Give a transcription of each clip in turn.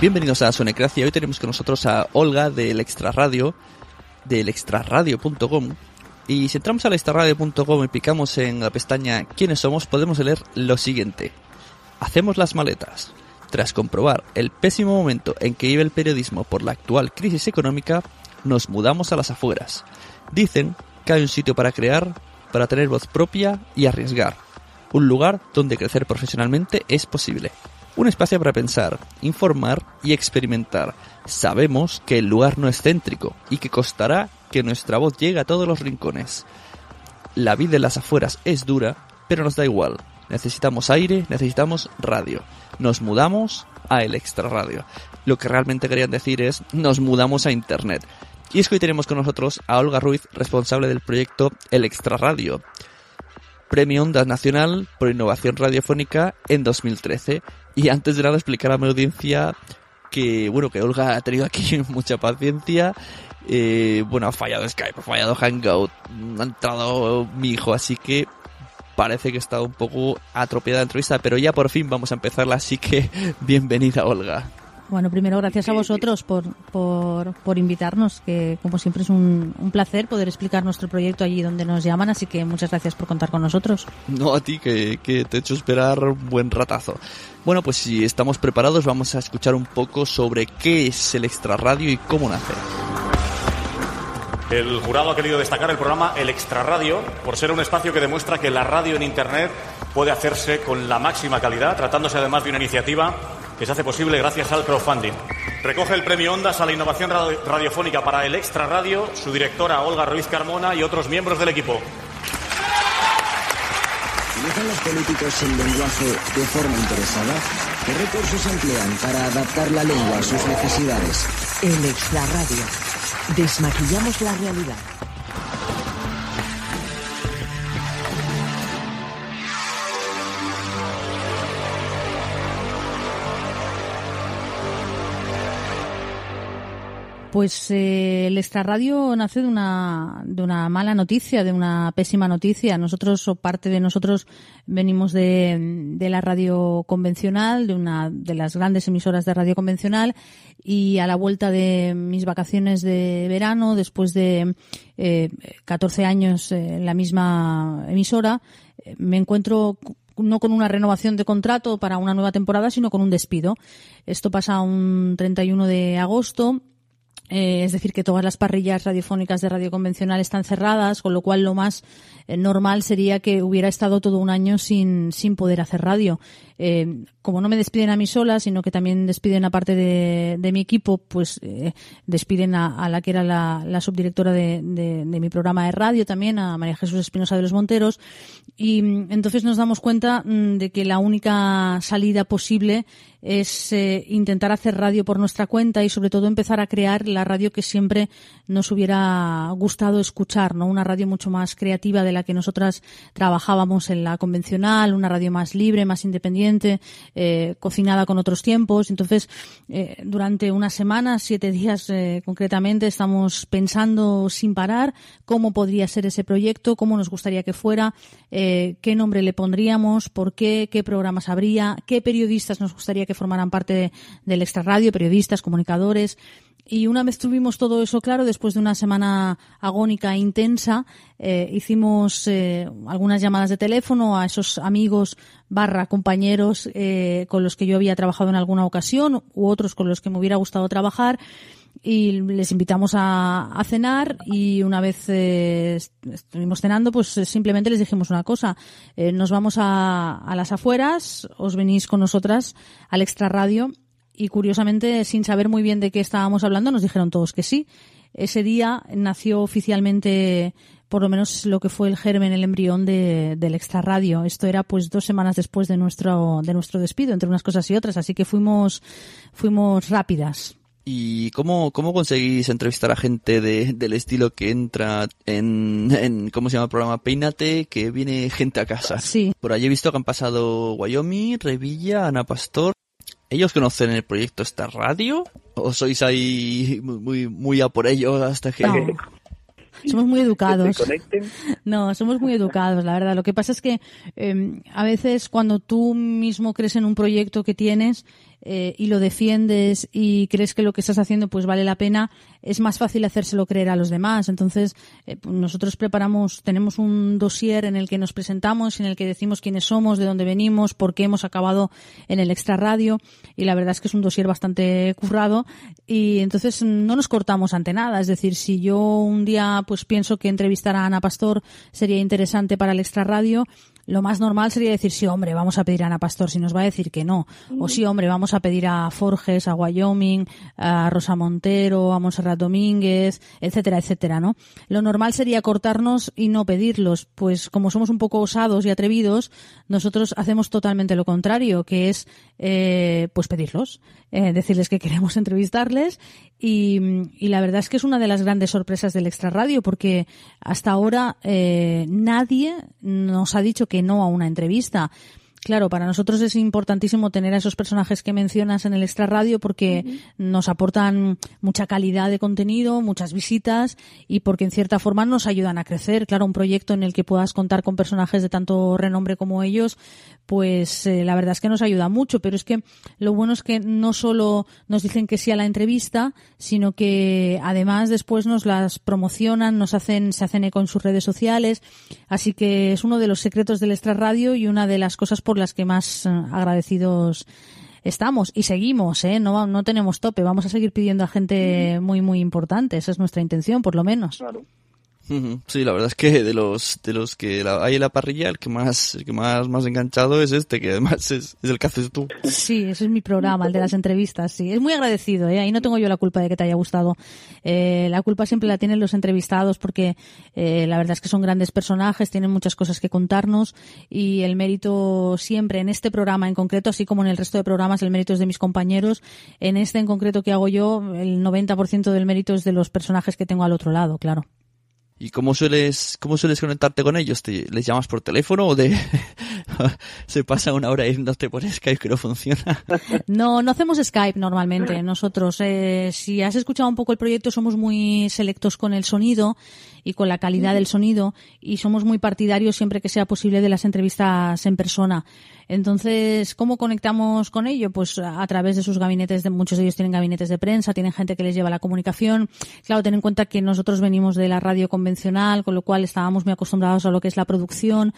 Bienvenidos a Sonecracia. Hoy tenemos con nosotros a Olga del Extra Radio, del extraradio.com. Y si entramos al extraradio.com y picamos en la pestaña ¿Quiénes somos? podemos leer lo siguiente. Hacemos las maletas. Tras comprobar el pésimo momento en que vive el periodismo por la actual crisis económica, nos mudamos a las afueras. Dicen que hay un sitio para crear, para tener voz propia y arriesgar. Un lugar donde crecer profesionalmente es posible. Un espacio para pensar, informar y experimentar. Sabemos que el lugar no es céntrico y que costará que nuestra voz llegue a todos los rincones. La vida en las afueras es dura, pero nos da igual. Necesitamos aire, necesitamos radio. Nos mudamos a el extra radio. Lo que realmente querían decir es nos mudamos a internet. Y es que hoy tenemos con nosotros a Olga Ruiz, responsable del proyecto El Extra Radio. Premio Ondas Nacional por Innovación Radiofónica en 2013. Y antes de nada explicar a mi audiencia que, bueno, que Olga ha tenido aquí mucha paciencia. Eh, bueno, ha fallado Skype, ha fallado Hangout, ha entrado mi hijo, así que parece que está un poco atropellada la entrevista, pero ya por fin vamos a empezarla, así que bienvenida Olga. Bueno, primero gracias a vosotros por, por, por invitarnos, que como siempre es un, un, placer poder explicar nuestro proyecto allí donde nos llaman, así que muchas gracias por contar con nosotros. No a ti, que, que te he hecho esperar un buen ratazo. Bueno, pues si estamos preparados vamos a escuchar un poco sobre qué es el extra radio y cómo nace. El jurado ha querido destacar el programa El Extra Radio por ser un espacio que demuestra que la radio en Internet puede hacerse con la máxima calidad, tratándose además de una iniciativa que se hace posible gracias al crowdfunding. Recoge el premio Ondas a la innovación radiofónica para el Extra Radio su directora Olga Ruiz Carmona y otros miembros del equipo. ¿Utilizan los políticos el lenguaje de forma interesada? ¿Qué recursos emplean para adaptar la lengua a sus necesidades? El Extra Radio. Desmaquillamos la realidad. Pues eh, el extrarradio nace de una, de una mala noticia, de una pésima noticia. Nosotros, o parte de nosotros, venimos de, de la radio convencional, de una de las grandes emisoras de radio convencional, y a la vuelta de mis vacaciones de verano, después de eh, 14 años en la misma emisora, me encuentro no con una renovación de contrato para una nueva temporada, sino con un despido. Esto pasa un 31 de agosto eh, es decir, que todas las parrillas radiofónicas de radio convencional están cerradas, con lo cual lo más eh, normal sería que hubiera estado todo un año sin, sin poder hacer radio. Eh, como no me despiden a mí sola, sino que también despiden a parte de, de mi equipo, pues despiden a, a, la que era la, la subdirectora de, de, de, mi programa de radio también, a María Jesús Espinosa de los Monteros. Y mm, entonces nos damos cuenta mm, de que la única salida posible es eh, intentar hacer radio por nuestra cuenta y sobre todo empezar a crear la radio que siempre nos hubiera gustado escuchar, ¿no? Una radio mucho más creativa de la que nosotras trabajábamos en la convencional, una radio más libre, más independiente, eh, cocinada con otros tiempos. Entonces, eh, durante unas semanas, siete días concretamente, estamos pensando sin parar cómo podría ser ese proyecto, cómo nos gustaría que fuera, qué nombre le pondríamos, por qué, qué programas habría, qué periodistas nos gustaría que formaran parte de, del extra radio, periodistas, comunicadores. Y una vez tuvimos todo eso claro, después de una semana agónica e intensa, eh, hicimos eh, algunas llamadas de teléfono a esos amigos barra compañeros eh, con los que yo había trabajado en alguna ocasión u otros con los que me hubiera gustado trabajar y les invitamos a, a cenar y una vez eh, estuvimos cenando pues eh, simplemente les dijimos una cosa eh, nos vamos a, a las afueras os venís con nosotras al extra radio y curiosamente sin saber muy bien de qué estábamos hablando nos dijeron todos que sí ese día nació oficialmente por lo menos lo que fue el germen, el embrión de, del extra radio. Esto era pues dos semanas después de nuestro, de nuestro despido, entre unas cosas y otras, así que fuimos, fuimos rápidas. ¿Y cómo, cómo conseguís entrevistar a gente de, del estilo que entra en, en, ¿cómo se llama el programa? Peínate, que viene gente a casa. Sí. Por allí he visto que han pasado Wyoming, Revilla, Ana Pastor. ¿Ellos conocen el proyecto esta radio? ¿O sois ahí muy, muy, muy a por ellos hasta que... No. Somos muy educados. No, somos muy educados, la verdad. Lo que pasa es que eh, a veces cuando tú mismo crees en un proyecto que tienes eh, y lo defiendes y crees que lo que estás haciendo pues vale la pena, es más fácil hacérselo creer a los demás. Entonces, eh, pues nosotros preparamos, tenemos un dossier en el que nos presentamos, en el que decimos quiénes somos, de dónde venimos, por qué hemos acabado en el extra radio y la verdad es que es un dossier bastante currado y entonces no nos cortamos ante nada. Es decir, si yo un día pues pienso que entrevistar a Ana Pastor sería interesante para el extra radio, lo más normal sería decir, sí, hombre, vamos a pedir a Ana Pastor, si nos va a decir que no. O sí, hombre, vamos a pedir a Forges, a Wyoming, a Rosa Montero, a Monserrat Domínguez, etcétera, etcétera, ¿no? Lo normal sería cortarnos y no pedirlos, pues como somos un poco osados y atrevidos, nosotros hacemos totalmente lo contrario, que es, eh, pues pedirlos, eh, decirles que queremos entrevistarles y, y, la verdad es que es una de las grandes sorpresas del Extra Radio porque hasta ahora eh, nadie nos ha dicho que no a una entrevista. Claro, para nosotros es importantísimo tener a esos personajes que mencionas en el extra radio porque uh -huh. nos aportan mucha calidad de contenido, muchas visitas y porque en cierta forma nos ayudan a crecer. Claro, un proyecto en el que puedas contar con personajes de tanto renombre como ellos, pues eh, la verdad es que nos ayuda mucho. Pero es que lo bueno es que no solo nos dicen que sí a la entrevista, sino que además después nos las promocionan, nos hacen, se hacen eco en sus redes sociales. Así que es uno de los secretos del extra radio y una de las cosas por las que más agradecidos estamos y seguimos, ¿eh? No, no tenemos tope, vamos a seguir pidiendo a gente muy, muy importante, esa es nuestra intención, por lo menos. Claro. Sí, la verdad es que de los de los que hay en la parrilla, el que más el que más más enganchado es este, que además es, es el que haces tú. Sí, ese es mi programa, el de las entrevistas. Sí, es muy agradecido. ¿eh? Ahí no tengo yo la culpa de que te haya gustado. Eh, la culpa siempre la tienen los entrevistados porque eh, la verdad es que son grandes personajes, tienen muchas cosas que contarnos y el mérito siempre en este programa en concreto, así como en el resto de programas, el mérito es de mis compañeros. En este en concreto que hago yo, el 90% del mérito es de los personajes que tengo al otro lado, claro. ¿Y cómo sueles, cómo sueles conectarte con ellos? ¿Te, ¿Les llamas por teléfono o de se pasa una hora yéndote por Skype que no funciona? No, no hacemos Skype normalmente. Nosotros, eh, si has escuchado un poco el proyecto, somos muy selectos con el sonido y con la calidad del sonido y somos muy partidarios siempre que sea posible de las entrevistas en persona. Entonces, ¿cómo conectamos con ello? Pues a través de sus gabinetes, de, muchos de ellos tienen gabinetes de prensa, tienen gente que les lleva la comunicación. Claro, ten en cuenta que nosotros venimos de la radio convencional, con lo cual estábamos muy acostumbrados a lo que es la producción.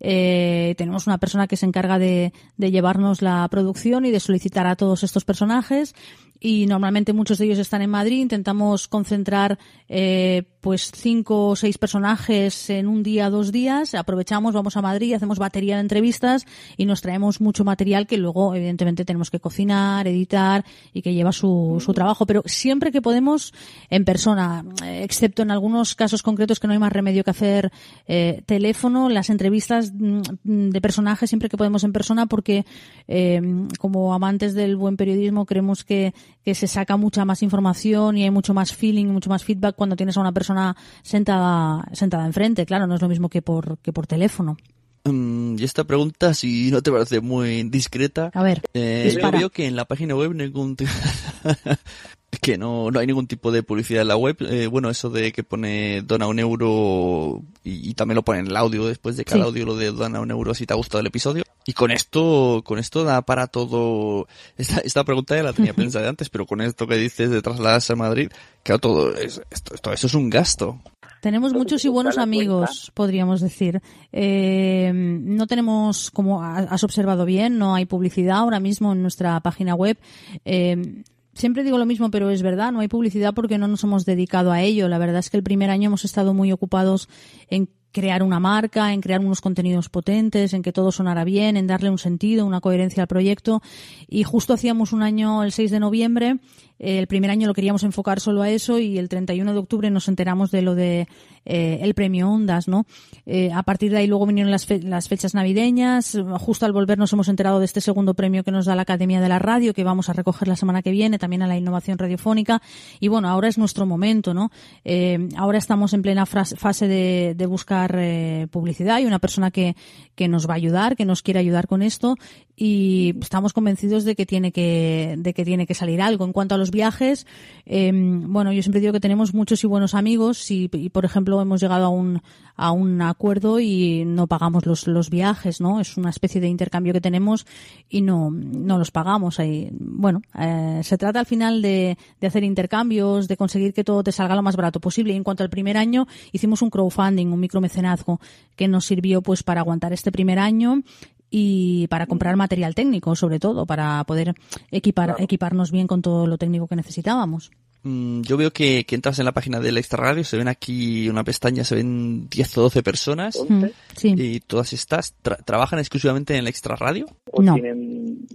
Eh, tenemos una persona que se encarga de, de llevarnos la producción y de solicitar a todos estos personajes y normalmente muchos de ellos están en Madrid. Intentamos concentrar eh, pues cinco o seis personajes en un día, dos días. Aprovechamos, vamos a Madrid, hacemos batería de entrevistas y nos traemos mucho material que luego evidentemente tenemos que cocinar, editar y que lleva su, su trabajo. Pero siempre que podemos en persona, excepto en algunos casos concretos que no hay más remedio que hacer eh, teléfono, las entrevistas de personajes siempre que podemos en persona porque eh, como amantes del buen periodismo creemos que que se saca mucha más información y hay mucho más feeling, mucho más feedback cuando tienes a una persona sentada sentada enfrente. Claro, no es lo mismo que por que por teléfono. Um, y esta pregunta, si no te parece muy discreta, a ver, eh, yo veo que en la página web ningún que no, no hay ningún tipo de publicidad en la web. Eh, bueno, eso de que pone dona un euro y, y, también lo pone en el audio después de cada sí. audio lo de dona un euro si te ha gustado el episodio. Y con esto, con esto da para todo. Esta, esta pregunta ya la tenía pensada antes, pero con esto que dices de trasladarse a Madrid, claro, todo es, esto, esto, eso es un gasto. Tenemos muchos y buenos amigos, podríamos decir. Eh, no tenemos, como has observado bien, no hay publicidad ahora mismo en nuestra página web. Eh, siempre digo lo mismo, pero es verdad, no hay publicidad porque no nos hemos dedicado a ello. La verdad es que el primer año hemos estado muy ocupados en crear una marca, en crear unos contenidos potentes, en que todo sonara bien, en darle un sentido, una coherencia al proyecto. Y justo hacíamos un año, el 6 de noviembre, el primer año lo queríamos enfocar solo a eso y el 31 de octubre nos enteramos de lo de eh, el premio Ondas, ¿no? Eh, a partir de ahí luego vinieron las, las fechas navideñas. Justo al volver nos hemos enterado de este segundo premio que nos da la Academia de la Radio, que vamos a recoger la semana que viene, también a la innovación radiofónica. Y bueno, ahora es nuestro momento, ¿no? Eh, ahora estamos en plena fase de, de buscar eh, publicidad y una persona que, que nos va a ayudar, que nos quiere ayudar con esto y estamos convencidos de que tiene que, de que tiene que salir algo. En cuanto a los viajes, eh, bueno, yo siempre digo que tenemos muchos y buenos amigos y, y, por ejemplo, hemos llegado a un, a un acuerdo y no pagamos los, los viajes, ¿no? Es una especie de intercambio que tenemos y no, no los pagamos. Bueno, eh, se trata al final de, de hacer intercambios, de conseguir que todo te salga lo más barato posible. Y en cuanto al primer año, hicimos un crowdfunding, un micromecenazgo, que nos sirvió pues para aguantar este primer año y para comprar material técnico, sobre todo, para poder equipar, equiparnos bien con todo lo técnico que necesitábamos. Mm, yo veo que, que, entras en la página del Extra Radio, se ven aquí una pestaña, se ven 10 o 12 personas. Mm, sí. Y todas estas tra trabajan exclusivamente en el Extra Radio. No. Tienen...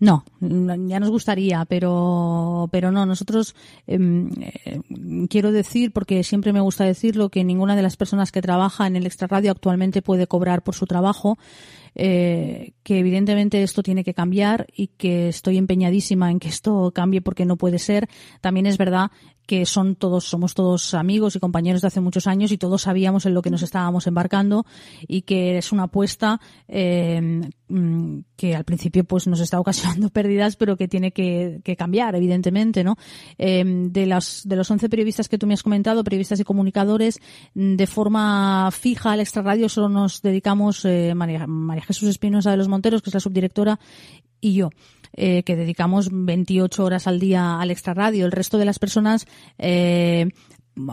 No, ya nos gustaría, pero, pero no, nosotros eh, eh, quiero decir, porque siempre me gusta decirlo, que ninguna de las personas que trabaja en el Extra Radio actualmente puede cobrar por su trabajo. Eh, que evidentemente esto tiene que cambiar y que estoy empeñadísima en que esto cambie porque no puede ser. También es verdad que son todos, somos todos amigos y compañeros de hace muchos años y todos sabíamos en lo que nos estábamos embarcando y que es una apuesta eh, que al principio pues nos está ocasionando pérdidas, pero que tiene que, cambiar, evidentemente, ¿no? Eh, de los, de los 11 periodistas que tú me has comentado, periodistas y comunicadores, de forma fija al extrarradio solo nos dedicamos eh, María Jesús Espinosa de los Monteros, que es la subdirectora, y yo eh, que dedicamos 28 horas al día al extrarradio. El resto de las personas eh,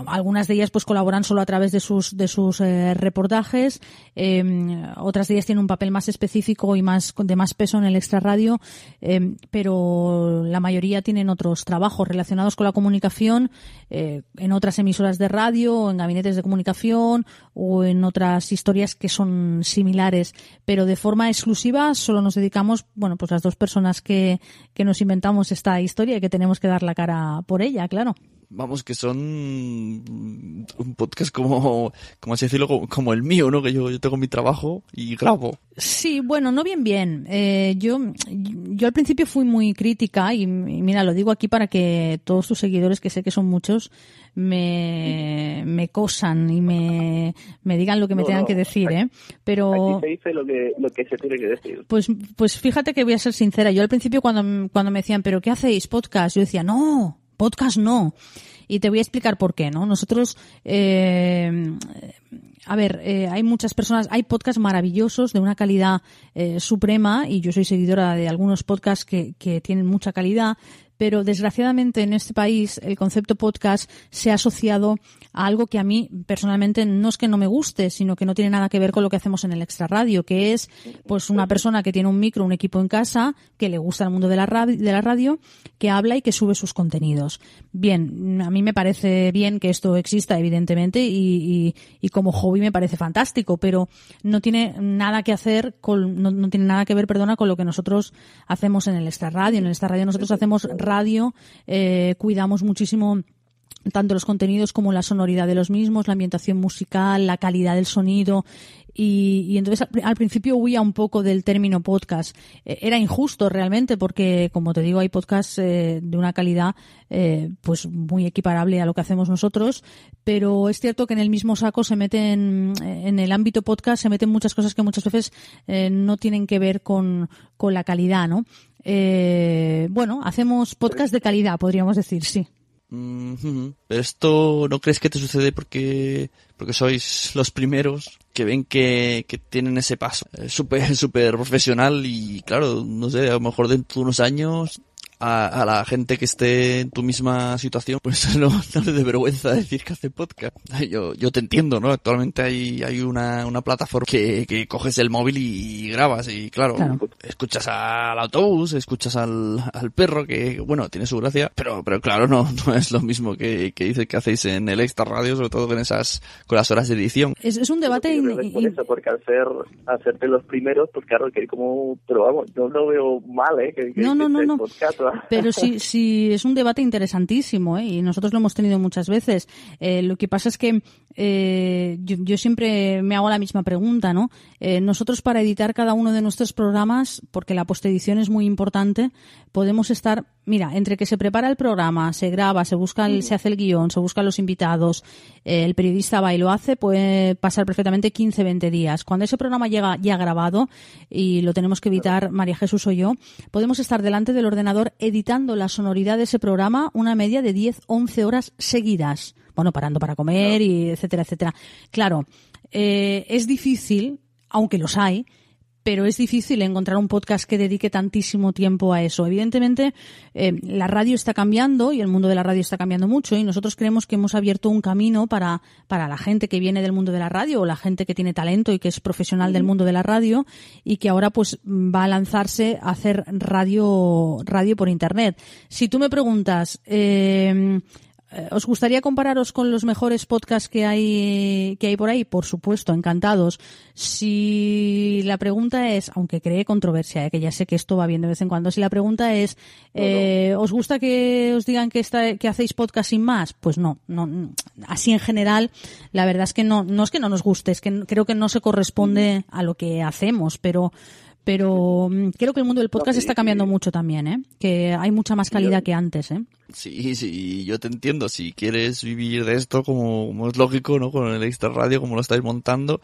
algunas de ellas pues colaboran solo a través de sus de sus eh, reportajes. Eh, otras de ellas tienen un papel más específico y más de más peso en el extrarradio eh, pero la mayoría tienen otros trabajos relacionados con la comunicación eh, en otras emisoras de radio en gabinetes de comunicación o en otras historias que son similares. Pero de forma exclusiva solo nos dedicamos bueno pues las dos personas que que nos inventamos esta historia y que tenemos que dar la cara por ella claro vamos, que son un podcast como, como así decirlo, como, como el mío, ¿no? Que yo, yo, tengo mi trabajo y grabo. Sí, bueno, no bien, bien. Eh, yo, yo al principio fui muy crítica y, y, mira, lo digo aquí para que todos tus seguidores, que sé que son muchos, me, me cosan y me, me digan lo que me no, tengan no, que decir, aquí, ¿eh? Pero... Aquí se dice lo que, lo que se tiene que decir. Pues, pues fíjate que voy a ser sincera. Yo al principio cuando, cuando me decían, ¿pero qué hacéis? Podcast. Yo decía, no, podcast no. Y te voy a explicar por qué, ¿no? Nosotros, eh, a ver, eh, hay muchas personas, hay podcasts maravillosos de una calidad eh, suprema y yo soy seguidora de algunos podcasts que, que tienen mucha calidad, pero desgraciadamente en este país el concepto podcast se ha asociado algo que a mí personalmente no es que no me guste, sino que no tiene nada que ver con lo que hacemos en el extra radio, que es pues una persona que tiene un micro, un equipo en casa, que le gusta el mundo de la radio, de la radio que habla y que sube sus contenidos. Bien, a mí me parece bien que esto exista, evidentemente, y, y, y como hobby me parece fantástico, pero no tiene nada que hacer con, no, no, tiene nada que ver, perdona, con lo que nosotros hacemos en el extra radio. En el extra radio nosotros hacemos radio, eh, cuidamos muchísimo tanto los contenidos como la sonoridad de los mismos, la ambientación musical, la calidad del sonido. Y, entonces al, principio huía un poco del término podcast. Eh, era injusto realmente porque, como te digo, hay podcasts eh, de una calidad eh, pues muy equiparable a lo que hacemos nosotros, pero es cierto que en el mismo saco se meten, en el ámbito podcast se meten muchas cosas que muchas veces eh, no tienen que ver con, con la calidad, ¿no? Eh, bueno, hacemos podcast de calidad, podríamos decir, sí. Pero esto no crees que te sucede porque, porque sois los primeros que ven que, que tienen ese paso eh, súper, súper profesional y claro, no sé, a lo mejor dentro de unos años a, a, la gente que esté en tu misma situación, pues no, no le dé vergüenza decir que hace podcast. Yo, yo te entiendo, ¿no? Actualmente hay, hay una, una plataforma que, que coges el móvil y, grabas y claro, claro, escuchas al autobús, escuchas al, al perro que, bueno, tiene su gracia, pero, pero claro, no, no es lo mismo que, que dice que hacéis en el extra radio, sobre todo con esas, con las horas de edición. Es, es un debate... In, por eso, porque al ser, hacerte los primeros, pues claro, que como, pero vamos, yo no veo mal, ¿eh? Que, que, no, no, no. Pero sí, sí, es un debate interesantísimo, ¿eh? y nosotros lo hemos tenido muchas veces. Eh, lo que pasa es que eh, yo, yo, siempre me hago la misma pregunta, ¿no? Eh, nosotros para editar cada uno de nuestros programas, porque la postedición es muy importante, podemos estar, mira, entre que se prepara el programa, se graba, se busca, el, se hace el guion, se buscan los invitados, eh, el periodista va y lo hace, puede pasar perfectamente 15, 20 días. Cuando ese programa llega ya grabado y lo tenemos que editar María Jesús o yo, podemos estar delante del ordenador editando la sonoridad de ese programa una media de 10, 11 horas seguidas bueno, parando para comer y etcétera, etcétera. Claro, eh, es difícil, aunque los hay, pero es difícil encontrar un podcast que dedique tantísimo tiempo a eso. Evidentemente, eh, la radio está cambiando y el mundo de la radio está cambiando mucho y nosotros creemos que hemos abierto un camino para, para la gente que viene del mundo de la radio o la gente que tiene talento y que es profesional del mundo de la radio y que ahora pues va a lanzarse a hacer radio, radio por internet. Si tú me preguntas, eh, ¿Os gustaría compararos con los mejores podcasts que hay, que hay por ahí? Por supuesto, encantados. Si la pregunta es, aunque cree controversia, ¿eh? que ya sé que esto va bien de vez en cuando, si la pregunta es, eh, ¿os gusta que os digan que, está, que hacéis podcast sin más? Pues no, no, así en general, la verdad es que no, no es que no nos guste, es que creo que no se corresponde a lo que hacemos, pero pero creo que el mundo del podcast está cambiando mucho también, ¿eh? Que hay mucha más calidad que antes, ¿eh? Sí, sí, yo te entiendo. Si quieres vivir de esto, como, como es lógico, ¿no? Con el extra radio, como lo estáis montando,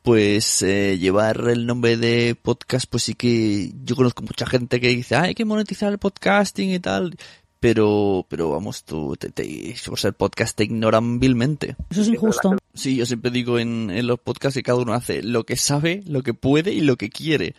pues eh, llevar el nombre de podcast, pues sí que yo conozco mucha gente que dice, ah, hay que monetizar el podcasting y tal. Pero, pero vamos, tú, te, te, por ser podcast te ignoran vilmente. Eso es injusto. Sí, yo siempre digo en, en los podcasts que cada uno hace lo que sabe, lo que puede y lo que quiere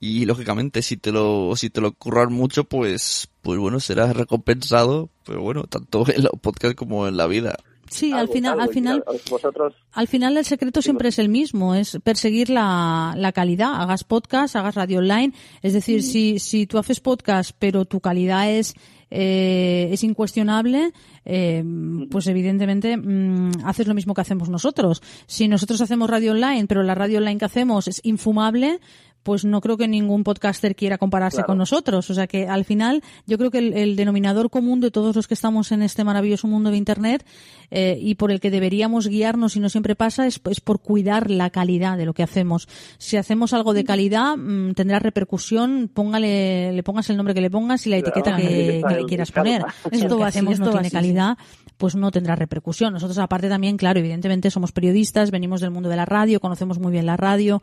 y lógicamente si te lo si te lo curran mucho pues pues bueno serás recompensado pero bueno tanto en los podcasts como en la vida Sí, al final, al final, vosotros... al final el secreto siempre es el mismo, es perseguir la, la calidad. Hagas podcast, hagas radio online. Es decir, si, si tú haces podcast, pero tu calidad es, eh, es incuestionable, eh, pues evidentemente mmm, haces lo mismo que hacemos nosotros. Si nosotros hacemos radio online, pero la radio online que hacemos es infumable, pues no creo que ningún podcaster quiera compararse Claro. con nosotros. O sea que al final yo creo que el, el denominador común de todos los que estamos en este maravilloso mundo de Internet eh, y por el que deberíamos guiarnos y no siempre pasa es, es por cuidar la calidad de lo que hacemos. Si hacemos algo de calidad mm, tendrá repercusión, póngale, le pongas el nombre que le pongas y la Claro. etiqueta que, que le quieras poner. Claro. Esto, que así, hacemos esto no tiene así, calidad, pues no tendrá repercusión. Nosotros aparte también, claro, evidentemente somos periodistas, venimos del mundo de la radio, conocemos muy bien la radio,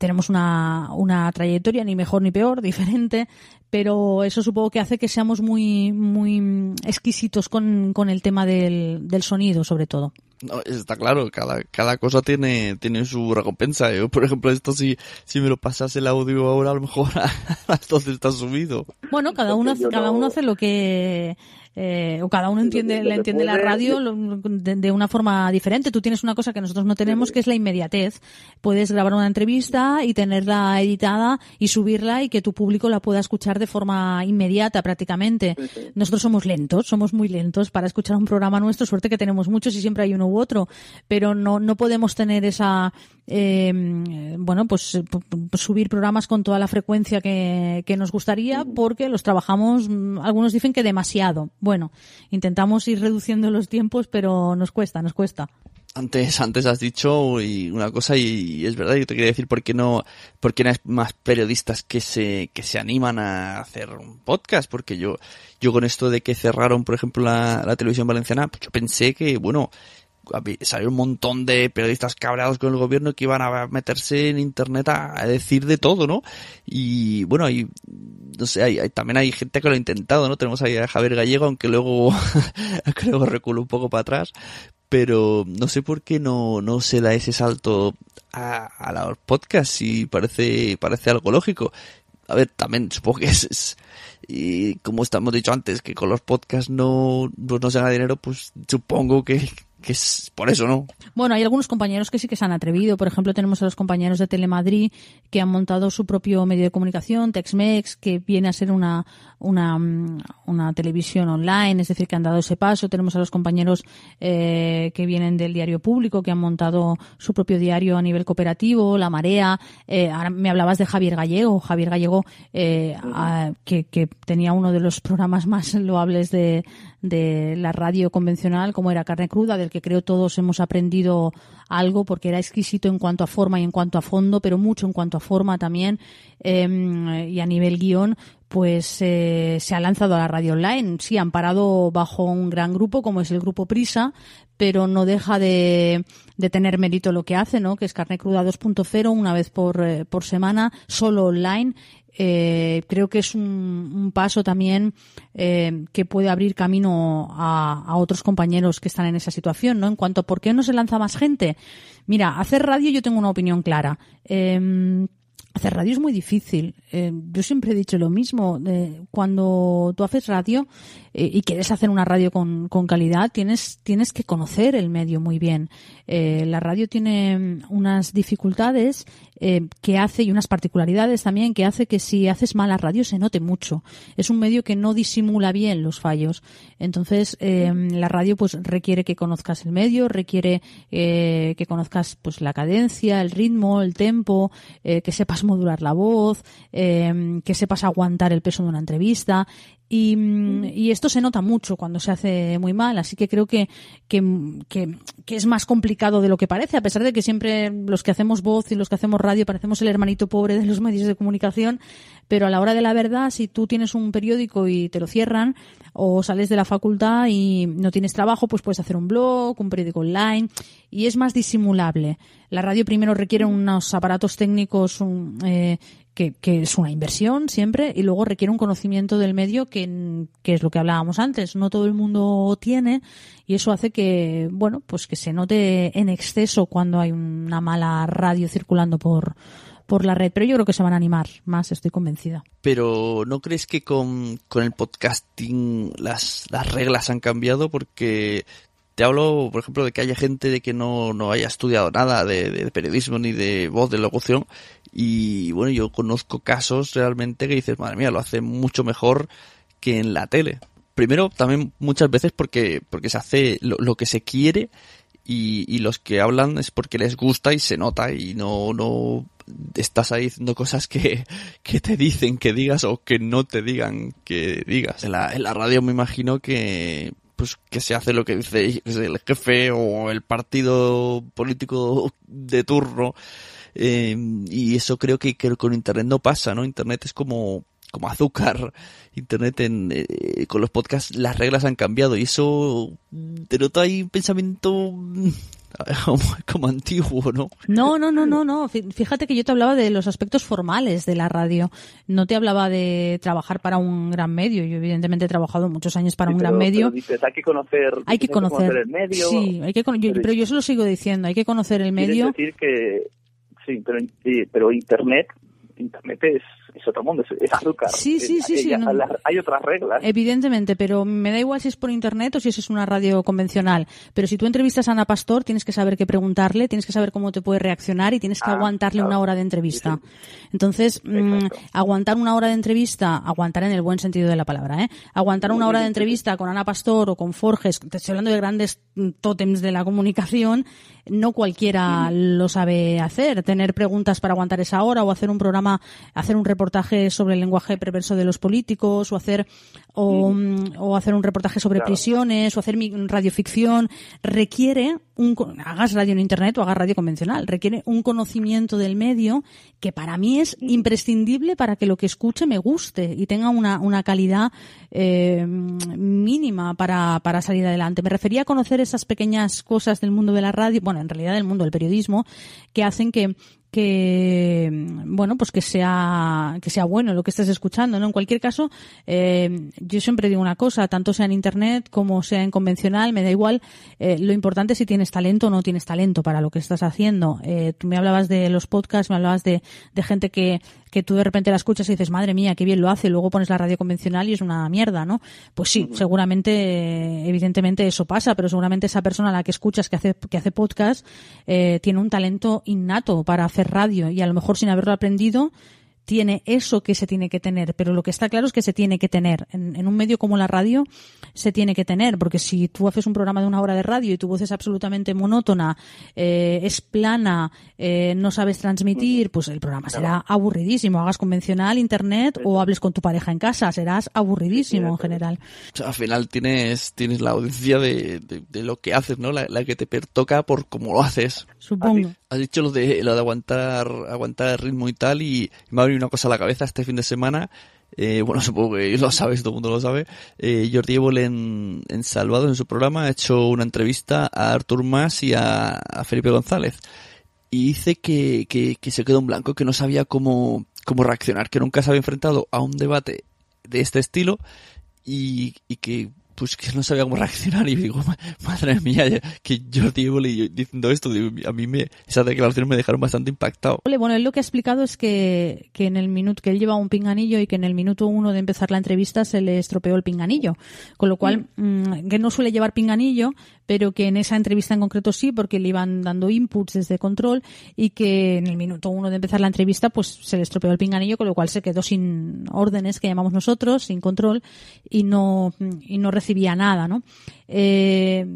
tenemos una, una trayectoria ni mejor ni peor, diferente, pero eso supongo que hace que seamos muy, muy exquisitos con, con el tema del, del sonido, sobre todo. No, está claro, cada, cada cosa tiene, tiene su recompensa. Yo, por ejemplo, esto si, si me lo pasas el audio ahora, a lo mejor a las 12 está subido. Bueno, cada uno, cada no- uno hace lo que, eh, o cada uno entiende, le entiende la radio de, de una forma diferente. Tú tienes una cosa que nosotros no tenemos, que es la inmediatez. Puedes grabar una entrevista y tenerla editada y subirla y que tu público la pueda escuchar de forma inmediata prácticamente. Nosotros somos lentos, somos muy lentos para escuchar un programa nuestro. Suerte que tenemos muchos y siempre hay uno u otro, pero no, no podemos tener esa, eh, bueno, pues eh, p- p- subir programas con toda la frecuencia que, que nos gustaría porque los trabajamos, algunos dicen que demasiado. Bueno, intentamos ir reduciendo los tiempos, pero nos cuesta, nos cuesta. Antes, antes has dicho y una cosa y, es verdad, yo te quería decir por qué no, por qué no hay más periodistas que se, que se animan a hacer un podcast, porque yo, yo con esto de que cerraron, por ejemplo, la, la televisión valenciana, pues yo pensé que, bueno, salió un montón de periodistas cabreados con el gobierno que iban a meterse en internet a, decir de todo, ¿no? Y bueno, hay, no sé, hay, también hay gente que lo ha intentado, ¿no? Tenemos ahí a Javier Gallego, aunque luego, aunque luego reculó un poco para atrás. pero no sé por qué no, no se da ese salto a, a los podcasts y parece, parece algo lógico. A ver, también supongo que es, y como hemos dicho antes, que con los podcasts no, pues no se gana dinero, pues supongo que, que es por eso, ¿no? Bueno, hay algunos compañeros que sí que se han atrevido. Por ejemplo, tenemos a los compañeros de Telemadrid que han montado su propio medio de comunicación, Texmex, que viene a ser una, una, mm, una televisión online, es decir, que han dado ese paso. Tenemos a los compañeros eh, que vienen del diario público, que han montado su propio diario a nivel cooperativo, La Marea. Eh, ahora me hablabas de Javier Gallego. Javier Gallego, eh, a- que, que tenía uno de los programas más loables de, de la radio convencional, como era Carne Cruda, del que creo todos hemos aprendido algo, porque era exquisito en cuanto a forma y en cuanto a fondo, pero mucho en cuanto a forma también, eh, y a nivel guion, pues eh, se ha lanzado a la radio online. Sí, han parado bajo un gran grupo como es el grupo Prisa, pero no deja de, de tener mérito lo que hace, ¿no? Que es carne cruda 2.0, una vez por, eh, por semana, solo online. Eh, creo que es un, paso también eh, que puede abrir camino a, a otros compañeros que están en esa situación, ¿no? En cuanto a por qué no se lanza más gente. Mira, hacer radio yo tengo una opinión clara. Eh, Hacer radio es muy difícil. Eh, yo siempre he dicho lo mismo. Eh, cuando tú haces radio eh, y quieres hacer una radio con, calidad, tienes, tienes que conocer el medio muy bien. Eh, la radio tiene mm, unas dificultades eh, que hace y unas particularidades también que hace que si haces mala radio se note mucho. Es un medio que no disimula bien los fallos. Entonces, eh, la radio pues requiere que conozcas el medio, requiere que conozcas pues la cadencia, el ritmo, el tempo, que sepas modular la voz, eh, que sepas aguantar el peso de una entrevista. Y, mm, y esto se nota mucho cuando se hace muy mal, así que creo que, que, que, que es más complicado de lo que parece, a pesar de que siempre los que hacemos voz y los que hacemos radio parecemos el hermanito pobre de los medios de comunicación, pero a la hora de la verdad, si tú tienes un periódico y te lo cierran, o sales de la facultad y no tienes trabajo, pues puedes hacer un blog, un periódico online, y es más disimulable. La radio primero requiere unos aparatos técnicos un, eh, que, es una inversión siempre y luego requiere un conocimiento del medio que, que es lo que hablábamos antes. No todo el mundo tiene y eso hace que, bueno, pues que se note en exceso cuando hay una mala radio circulando por, por la red. Pero yo creo que se van a animar más, estoy convencida. Pero ¿no crees que con, con el podcasting las, las reglas han cambiado? Porque te hablo, por ejemplo, de que haya gente de que no, no haya estudiado nada de, periodismo ni de voz, de locución. Y bueno, yo conozco casos realmente que dices, madre mía, lo hace mucho mejor que en la tele. Primero, también muchas veces porque, porque se hace lo, lo que se quiere y, y los que hablan es porque les gusta y se nota y no, no estás ahí diciendo cosas que, que te dicen que digas o que no te digan que digas. En la, en la radio me imagino que pues que se hace lo que dice el jefe o el partido político de turno eh, y eso creo que, que con internet no pasa, ¿no? Internet es como como azúcar. Internet en, eh, con los podcasts las reglas han cambiado y eso te nota ahí un pensamiento como, como antiguo, ¿no? No, no, no, no, no. Fí- Fíjate que yo te hablaba de los aspectos formales de la radio. No te hablaba de trabajar para un gran medio. Yo evidentemente he trabajado muchos años para Sí, un pero- gran medio. dices, hay que conocer, Hay que conocer. el medio. Sí, hay que yo- Pero- yo se lo sigo diciendo. Hay que conocer el medio. decir que sí, pero, sí, pero internet, internet es, es otro mundo, es, es azúcar. Sí, sí, Es- sí, sí, no- las- hay otras reglas. Evidentemente, pero me da igual si es por internet o si eso es una radio convencional. Pero si tú entrevistas a Ana Pastor, tienes que saber qué preguntarle, tienes que saber cómo te puede reaccionar y tienes que Ah, aguantarle claro. una hora de entrevista. Entonces, mm, aguantar una hora de entrevista, aguantar en el buen sentido de la palabra, ¿eh? Aguantar una hora de entrevista con Ana Pastor o con Forges, te estoy hablando de grandes mm, tótems de la comunicación, no cualquiera lo sabe hacer. Tener preguntas para aguantar esa hora o hacer un programa, hacer un reportaje sobre el lenguaje perverso de los políticos o hacer o, mm, o hacer un reportaje sobre Claro. prisiones o hacer radioficción requiere un hagas radio en internet o hagas radio convencional. Requiere un conocimiento del medio que para mí es imprescindible para que lo que escuche me guste y tenga una, una calidad eh, mínima para, para salir adelante. Me refería a conocer esas pequeñas cosas del mundo de la radio, bueno, en realidad del mundo del periodismo, que hacen que, que bueno pues que sea que sea bueno lo que estés escuchando no en cualquier caso eh, yo siempre digo una cosa tanto sea en internet como sea en convencional me da igual eh, lo importante es si tienes talento o no tienes talento para lo que estás haciendo eh, tú me hablabas de los podcasts me hablabas de, de gente que que tú de repente la escuchas y dices, madre mía, qué bien lo hace, y luego pones la radio convencional y es una mierda, ¿no? Pues sí, seguramente, evidentemente eso pasa, pero seguramente esa persona a la que escuchas que hace, que hace podcast, eh, tiene un talento innato para hacer radio y a lo mejor sin haberlo aprendido, tiene eso que se tiene que tener, pero lo que está claro es que se tiene que tener. En, un medio como la radio se tiene que tener, porque si tú haces un programa de una hora de radio y tu voz es absolutamente monótona, eh, es plana, eh, no sabes transmitir, pues el programa será aburridísimo. Hagas convencional, internet o hables con tu pareja en casa, serás aburridísimo en general. al final tienes, tienes la audiencia de, lo que haces, ¿no? La, que te pertoca por cómo lo haces. Supongo. Has dicho lo de, lo de aguantar, aguantar el ritmo y tal y me ha venido una cosa a la cabeza este fin de semana. Eh, bueno, supongo que lo sabes, todo el mundo lo sabe. Eh, Jordi Evole en, en Salvado, en su programa, ha hecho una entrevista a Artur Mas y a, Felipe González. Y dice que, que, que, se quedó en blanco, que no sabía cómo, cómo reaccionar, que nunca se había enfrentado a un debate de este estilo y, y que pues que no sabía cómo reaccionar y digo, madre mía, que Jordi Evole diciendo esto, a mí me, esas declaraciones me dejaron bastante impactado. Bueno, él lo que ha explicado es que, que en el minuto, que él lleva un pinganillo y que en el minuto uno de empezar la entrevista se le estropeó el pinganillo, con lo cual, mm, que no suele llevar pinganillo, pero que en esa entrevista en concreto sí, porque le iban dando inputs desde control y que en el minuto uno de empezar la entrevista pues se le estropeó el pinganillo, con lo cual se quedó sin órdenes que llamamos nosotros, sin control y no, y no recibía nada, ¿no? Eh,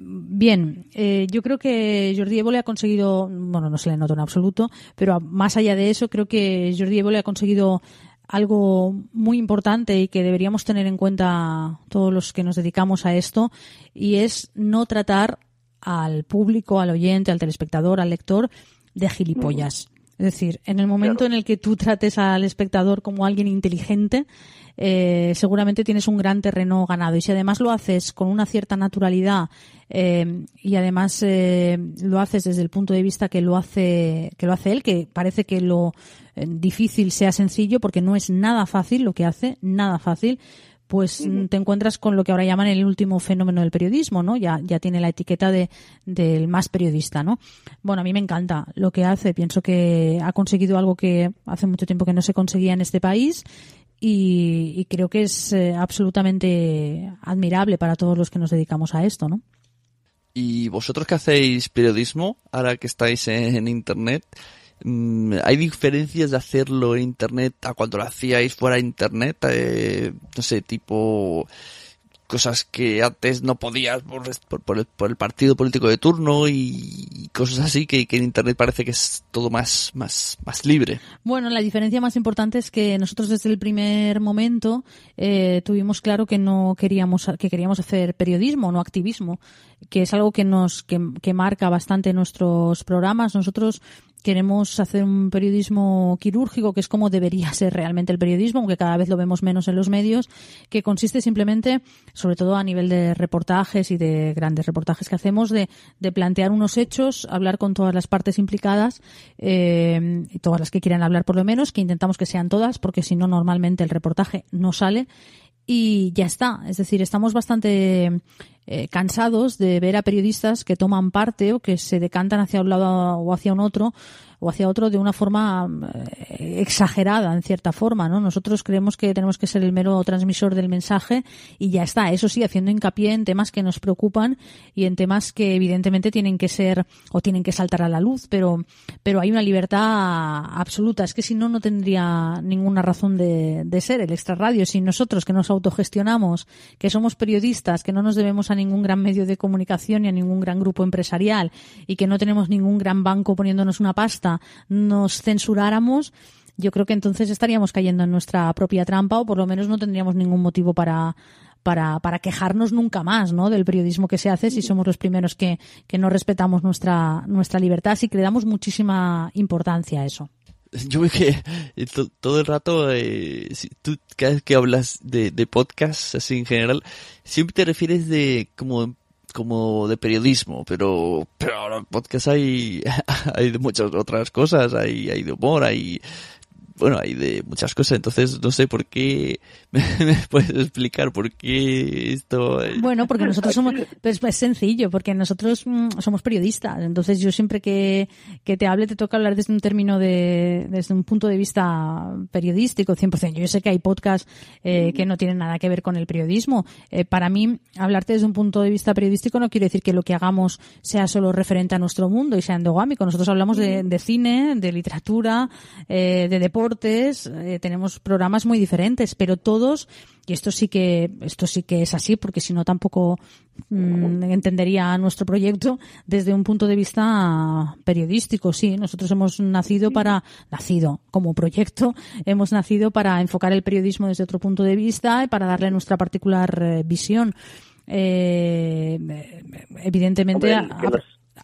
bien, eh, yo creo que Jordi Évole ha conseguido, bueno, no se le nota en absoluto, pero más allá de eso, creo que Jordi Évole ha conseguido algo muy importante y que deberíamos tener en cuenta todos los que nos dedicamos a esto y es no tratar al público, al oyente, al telespectador, al lector de gilipollas. Es decir, en el momento en el que tú trates al espectador como alguien inteligente, eh, seguramente tienes un gran terreno ganado. Y si además lo haces con una cierta naturalidad eh, y además eh, lo haces desde el punto de vista que lo hace que lo hace él, que parece que lo difícil sea sencillo, porque no es nada fácil lo que hace, nada fácil pues te encuentras con lo que ahora llaman el último fenómeno del periodismo, ¿no? Ya, ya tiene la etiqueta de, del más periodista, ¿no? Bueno, a mí me encanta lo que hace. Pienso que ha conseguido algo que hace mucho tiempo que no se conseguía en este país y, creo que es eh, absolutamente admirable para todos los que nos dedicamos a esto, ¿no? Y vosotros que hacéis periodismo, ahora que estáis en Internet, Mm, ¿Hay diferencias de hacerlo en Internet a cuando lo hacíais fuera de Internet? Eh, no sé, tipo cosas que antes no podías por, por, el, partido político de turno y cosas así que, en internet parece que es todo más más más libre. Bueno la diferencia más importante es que nosotros desde el primer momento eh, tuvimos claro que no queríamos que queríamos hacer periodismo no activismo que es algo que nos que, que marca bastante nuestros programas. Nosotros queremos hacer un periodismo quirúrgico, que es como debería ser realmente el periodismo, aunque cada vez lo vemos menos en los medios, que consiste simplemente, sobre todo a nivel de reportajes y de grandes reportajes que hacemos, de, de plantear unos hechos, hablar con todas las partes implicadas, eh, y todas las que quieran hablar por lo menos, que intentamos que sean todas, porque si no, normalmente el reportaje no sale, y ya está. Es decir, estamos bastante eh, cansados de ver a periodistas que toman parte o que se decantan hacia un lado o hacia un otro o hacia otro de una forma eh, exagerada, en cierta forma, ¿no? Nosotros creemos que tenemos que ser el mero transmisor del mensaje y ya está. Eso sí, haciendo hincapié en temas que nos preocupan y en temas que evidentemente tienen que ser o tienen que saltar a la luz, pero, pero hay una libertad absoluta. Es que si no, no tendría ninguna razón de, ser el extrarradio. Si nosotros que nos autogestionamos, que somos periodistas, que no nos debemos a ningún gran medio de comunicación ni a ningún gran grupo empresarial y que no tenemos ningún gran banco poniéndonos una pasta, nos censuráramos, yo creo que entonces estaríamos cayendo en nuestra propia trampa o por lo menos no tendríamos ningún motivo para, para, para quejarnos nunca más ¿no? del periodismo que se hace si somos los primeros que, que no respetamos nuestra, nuestra libertad, así que le damos muchísima importancia a eso. Yo veo que eh, todo el rato, eh, tú cada vez que hablas de, de podcasts así en general, siempre te refieres de como como de periodismo, pero, pero ahora en podcast hay, hay de muchas otras cosas, hay, hay de humor, hay, bueno, hay de muchas cosas, entonces no sé por qué, me, puedes explicar por qué esto... Bueno, porque nosotros somos, pues es sencillo, porque nosotros mm, somos periodistas, entonces yo siempre que, que te hable te toca hablar desde un término de, desde un punto de vista periodístico, 100%. Yo sé que hay podcasts eh, que no tienen nada que ver con el periodismo. Eh, para mí, hablarte desde un punto de vista periodístico no quiere decir que lo que hagamos sea solo referente a nuestro mundo y sea endogámico. Nosotros hablamos de, de cine, de literatura, eh, de deporte, eh, tenemos programas muy diferentes, pero todos, y esto sí que, esto sí que es así, porque si no tampoco mm, entendería nuestro proyecto desde un punto de vista periodístico. Sí, nosotros hemos nacido para, nacido como proyecto, hemos nacido para enfocar el periodismo desde otro punto de vista y para darle nuestra particular eh, visión. Eh, evidentemente,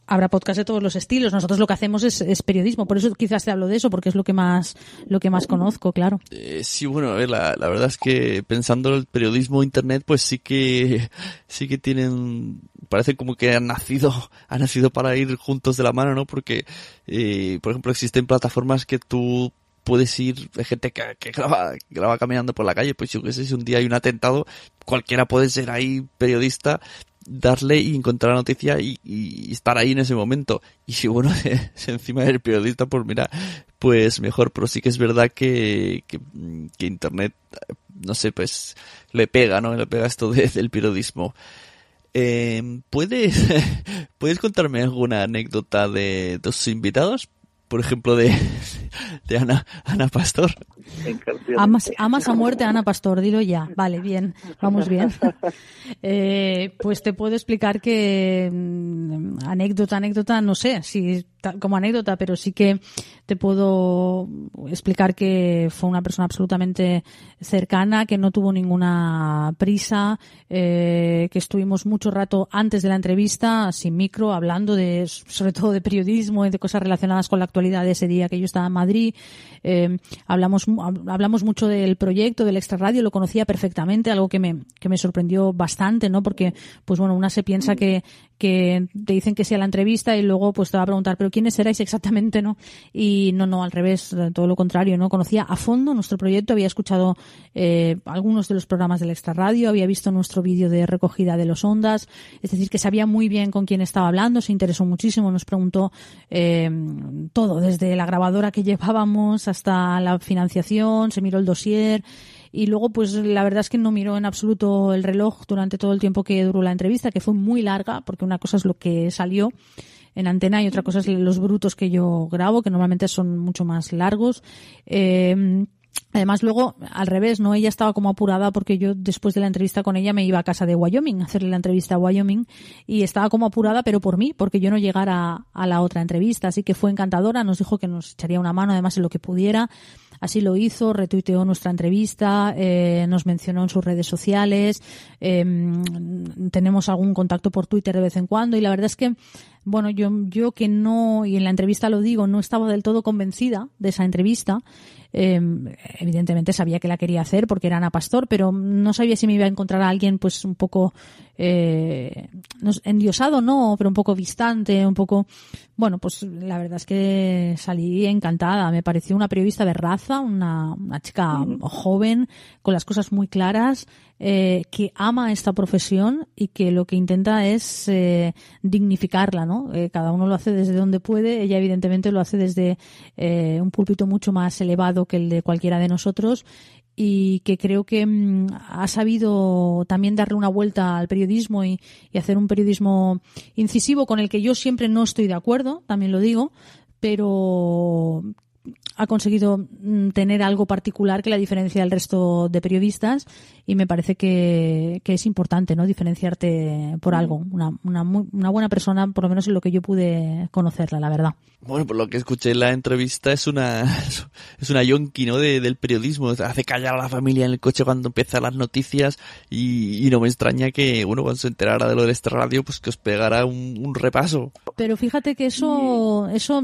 habrá podcast de todos los estilos. Nosotros lo que hacemos es, periodismo, por eso quizás te hablo de eso, porque es lo que más, lo que más conozco, claro. Eh, sí, bueno, a ver, la, verdad es que pensando en el periodismo internet, pues sí que, sí que tienen, parece como que han nacido, han nacido para ir juntos de la mano, ¿no? Porque, eh, por ejemplo, existen plataformas que tú puedes ir, hay gente que, que graba, graba caminando por la calle, pues yo qué sé, si un día hay un atentado, cualquiera puede ser ahí periodista darle y encontrar la noticia y, estar ahí en ese momento. Y si bueno, encima eres periodista, pues mira, pues mejor. Pero sí que es verdad que, que, Internet, no sé, pues le pega, ¿no? Le pega esto del periodismo. Eh, ¿puedes, ¿Puedes contarme alguna anécdota de tus invitados? Por ejemplo, de, de Ana, Ana Pastor. Amas, amas, a muerte a Ana Pastor, dilo ya. Vale, bien, vamos bien. Eh, pues te puedo explicar que mm, anécdota, anécdota, no sé si como anécdota, pero sí que te puedo explicar que fue una persona absolutamente cercana, que no tuvo ninguna prisa, eh, que estuvimos mucho rato antes de la entrevista, sin micro, hablando de, sobre todo de periodismo y de cosas relacionadas con la actualidad de ese día que yo estaba en Madrid. Eh, hablamos, hablamos mucho del proyecto, del extra radio, lo conocía perfectamente, algo que me, que me sorprendió bastante, ¿no? Porque, pues bueno, una se piensa que, que te dicen que sea la entrevista y luego pues te va a preguntar, pero quiénes erais exactamente, ¿no? Y no, no, al revés, todo lo contrario, ¿no? Conocía a fondo nuestro proyecto, había escuchado eh, algunos de los programas del extra radio, había visto nuestro vídeo de recogida de los ondas, es decir, que sabía muy bien con quién estaba hablando, se interesó muchísimo, nos preguntó eh, todo, desde la grabadora que llevábamos hasta la financiación, se miró el dossier y luego pues la verdad es que no miró en absoluto el reloj durante todo el tiempo que duró la entrevista, que fue muy larga, porque una cosa es lo que salió en antena y otra cosa es los brutos que yo grabo, que normalmente son mucho más largos. Eh, Además, luego, al revés, ¿no? Ella estaba como apurada porque yo, después de la entrevista con ella, me iba a casa de Wyoming a hacerle la entrevista a Wyoming y estaba como apurada, pero por mí, porque yo no llegara a la otra entrevista. Así que fue encantadora, nos dijo que nos echaría una mano, además, en lo que pudiera. Así lo hizo, retuiteó nuestra entrevista, eh, nos mencionó en sus redes sociales, eh, tenemos algún contacto por Twitter de vez en cuando y la verdad es que bueno, yo, yo que no, y en la entrevista lo digo, no estaba del todo convencida de esa entrevista. Eh, evidentemente sabía que la quería hacer porque era Ana Pastor, pero no sabía si me iba a encontrar a alguien pues un poco eh, endiosado, no, pero un poco distante, un poco, bueno, pues la verdad es que salí encantada. Me pareció una periodista de raza, una, una chica joven, con las cosas muy claras, eh, que ama esta profesión y que lo que intenta es eh, dignificarla, ¿no? Eh, cada uno lo hace desde donde puede. Ella evidentemente lo hace desde un púlpito mucho más elevado que el de cualquiera de nosotros y que creo que mm, ha sabido también darle una vuelta al periodismo y, y, hacer un periodismo incisivo con el que yo siempre no estoy de acuerdo, también lo digo, pero ha conseguido mm, tener algo particular que la diferencia del resto de periodistas y me parece que, que es importante no diferenciarte por algo. Una, una, una, buena persona por lo menos en lo que yo pude conocerla la verdad. Bueno por lo que escuché en la entrevista es una es una yonki no de, del periodismo. Hace callar a la familia en el coche cuando empiezan las noticias y, y, no me extraña que bueno cuando se enterara de lo de esta radio pues que os pegara un, un repaso. Pero fíjate que eso eso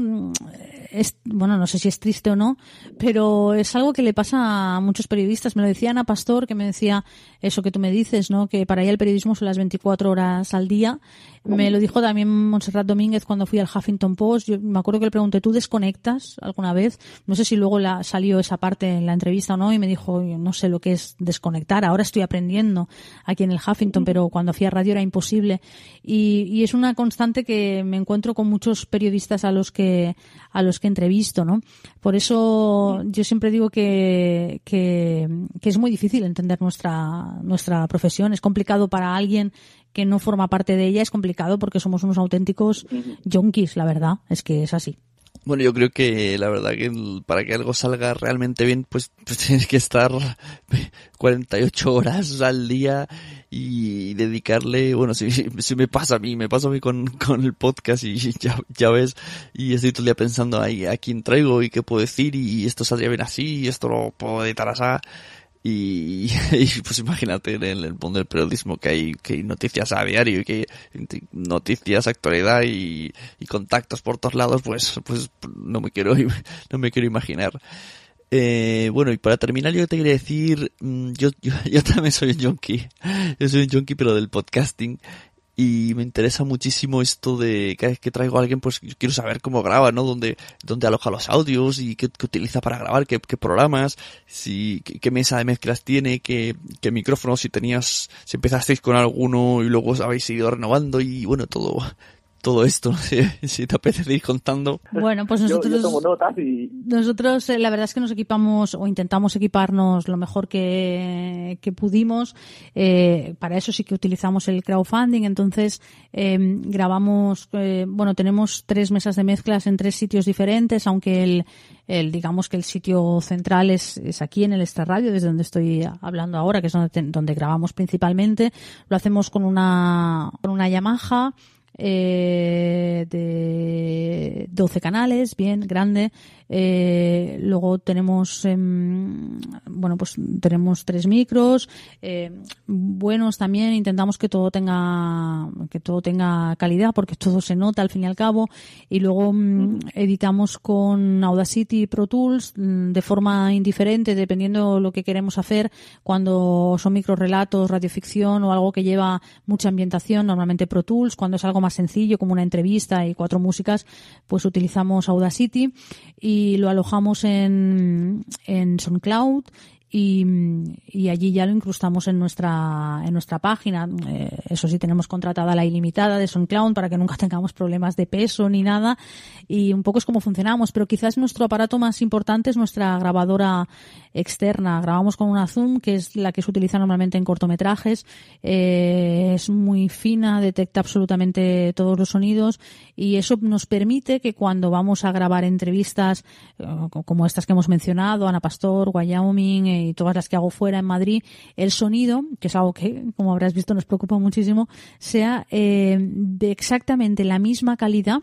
es, bueno, no sé si es triste o no, pero es algo que le pasa a muchos periodistas. Me lo decía Ana Pastor, que me decía eso que tú me dices, ¿no? Que para ella el periodismo son las 24 horas al día. Me lo dijo también Montserrat Domínguez cuando fui al Huffington Post. Yo me acuerdo que le pregunté, ¿tú desconectas alguna vez? No sé si luego la, salió esa parte en la entrevista o no, y me dijo, no sé lo que es desconectar. Ahora estoy aprendiendo aquí en el Huffington, pero cuando fui a radio era imposible. Y, y es una constante que me encuentro con muchos periodistas a los que, a los que entrevisto, ¿no? Por eso yo siempre digo que, que, que es muy difícil entender nuestra, nuestra profesión. Es complicado para alguien que no forma parte de ella, es complicado porque somos unos auténticos yonkis, la verdad. Es que es así. Bueno, yo creo que la verdad que para que algo salga realmente bien, pues, pues tienes que estar 48 horas al día y dedicarle, bueno, si, si me pasa a mí, me pasa a mí con, con el podcast y ya, ya ves, y estoy todo el día pensando ahí a quién traigo y qué puedo decir y esto saldría bien así y esto lo puedo editar así. Y, pues imagínate en el mundo del periodismo que hay, que hay noticias a diario y que hay noticias, actualidad y, contactos por todos lados, pues, pues no me quiero, no me quiero imaginar. Eh, bueno, y para terminar yo te quería decir, yo, yo, yo también soy un junkie, yo soy un junkie pero del podcasting y me interesa muchísimo esto de cada vez que traigo a alguien pues quiero saber cómo graba, ¿no? Dónde, dónde aloja los audios y qué, qué utiliza para grabar, qué, qué programas, si, qué, qué, mesa de mezclas tiene, qué, qué micrófonos, si tenías, si empezasteis con alguno y luego os habéis ido renovando y bueno, todo, todo esto, si te apetece ir contando. Bueno, pues nosotros, yo, yo tomo notas y... nosotros eh, la verdad es que nos equipamos o intentamos equiparnos lo mejor que, que pudimos. Eh, para eso sí que utilizamos el crowdfunding. Entonces eh, grabamos, eh, bueno, tenemos tres mesas de mezclas en tres sitios diferentes, aunque el, el digamos que el sitio central es, es aquí en el Extra Radio, desde donde estoy hablando ahora, que es donde, donde grabamos principalmente. Lo hacemos con una, con una Yamaha eh, de 12 canales, bien, grande. Eh, luego tenemos, eh, bueno, pues tenemos tres micros, eh, buenos también. Intentamos que todo tenga, que todo tenga calidad, porque todo se nota al fin y al cabo. Y luego mm, editamos con Audacity Pro Tools mm, de forma indiferente, dependiendo lo que queremos hacer. Cuando son microrelatos, radioficción o algo que lleva mucha ambientación, normalmente Pro Tools. Cuando es algo más sencillo, como una entrevista y cuatro músicas, pues utilizamos Audacity y lo alojamos en, en SoundCloud y, y, allí ya lo incrustamos en nuestra en nuestra página. Eh, eso sí, tenemos contratada la ilimitada de SoundCloud para que nunca tengamos problemas de peso ni nada. Y un poco es como funcionamos, pero quizás nuestro aparato más importante es nuestra grabadora externa. Grabamos con una Zoom, que es la que se utiliza normalmente en cortometrajes. Eh, es muy fina, detecta absolutamente todos los sonidos y eso nos permite que cuando vamos a grabar entrevistas eh, como estas que hemos mencionado, Ana Pastor, Wyoming, eh, y todas las que hago fuera en Madrid, el sonido, que es algo que, como habrás visto, nos preocupa muchísimo, sea eh, de exactamente la misma calidad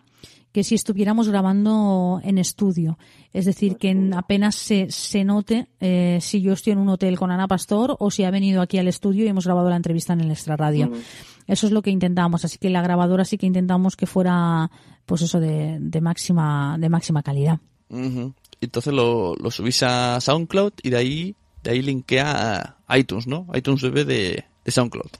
que si estuviéramos grabando en estudio. Es decir, que apenas se, se note eh, si yo estoy en un hotel con Ana Pastor o si ha venido aquí al estudio y hemos grabado la entrevista en el Extra Radio. Mm. Eso es lo que intentamos. Así que la grabadora sí que intentamos que fuera, pues eso, de, de máxima, de máxima calidad. Uh -huh. Entonces lo, lo subís a SoundCloud y de ahí de ahí linkea a iTunes, ¿no? iTunes bebe de, de SoundCloud.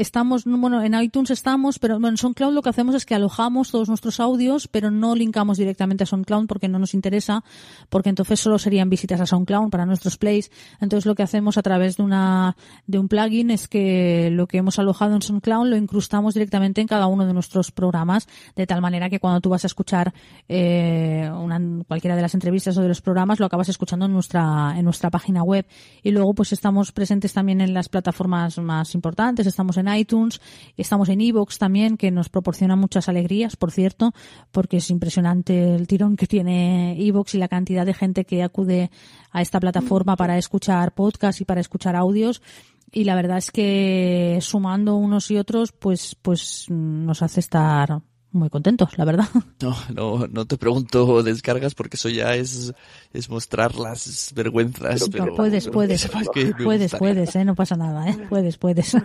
Estamos, bueno, en iTunes estamos, pero bueno, en SoundCloud lo que hacemos es que alojamos todos nuestros audios, pero no linkamos directamente a SoundCloud porque no nos interesa, porque entonces solo serían visitas a SoundCloud para nuestros plays. Entonces lo que hacemos a través de una, de un plugin es que lo que hemos alojado en SoundCloud lo incrustamos directamente en cada uno de nuestros programas, de tal manera que cuando tú vas a escuchar, eh, una, cualquiera de las entrevistas o de los programas, lo acabas escuchando en nuestra, en nuestra página web. Y luego pues estamos presentes también en las plataformas más importantes, estamos en iTunes, estamos en Evox también, que nos proporciona muchas alegrías, por cierto, porque es impresionante el tirón que tiene Evox y la cantidad de gente que acude a esta plataforma para escuchar podcasts y para escuchar audios. Y la verdad es que sumando unos y otros, pues, pues nos hace estar muy contentos, la verdad. No, no, no te pregunto descargas porque eso ya es, es mostrar las vergüenzas. Pero, pero puedes, puedes, puedes, puedes, eh, no pasa nada, eh, puedes, puedes.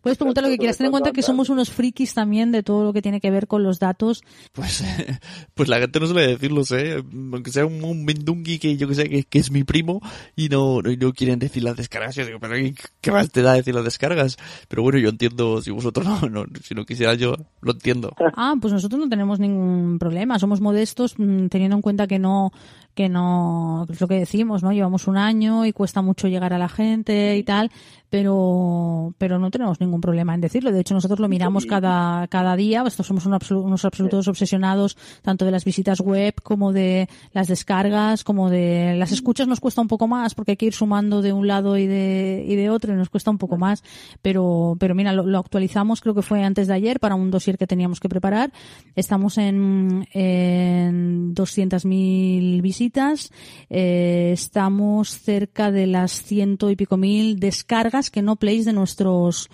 Puedes preguntar lo que quieras. Ten en cuenta que somos unos frikis también de todo lo que tiene que ver con los datos. Pues, pues la gente no suele decirlo, ¿eh? Aunque sea un, un mendungui que yo que sé que, que, es mi primo y no, no, no, quieren decir las descargas. Yo digo, pero ¿qué más te da decir las descargas? Pero bueno, yo entiendo, si vosotros no, no si no quisiera yo, lo entiendo. Ah, pues nosotros no tenemos ningún problema. Somos modestos mm, teniendo en cuenta que no que no, es lo que decimos, ¿no? Llevamos un año y cuesta mucho llegar a la gente y tal, pero, pero no tenemos ningún problema en decirlo. De hecho, nosotros lo miramos cada, cada día. Estos somos unos absolutos obsesionados tanto de las visitas web como de las descargas, como de las escuchas nos cuesta un poco más porque hay que ir sumando de un lado y de, y de otro y nos cuesta un poco más. Pero, pero mira, lo, lo actualizamos creo que fue antes de ayer para un dossier que teníamos que preparar. Estamos en, en 200.000 visitas. Eh, estamos cerca de las ciento y pico mil descargas que no plays de nuestros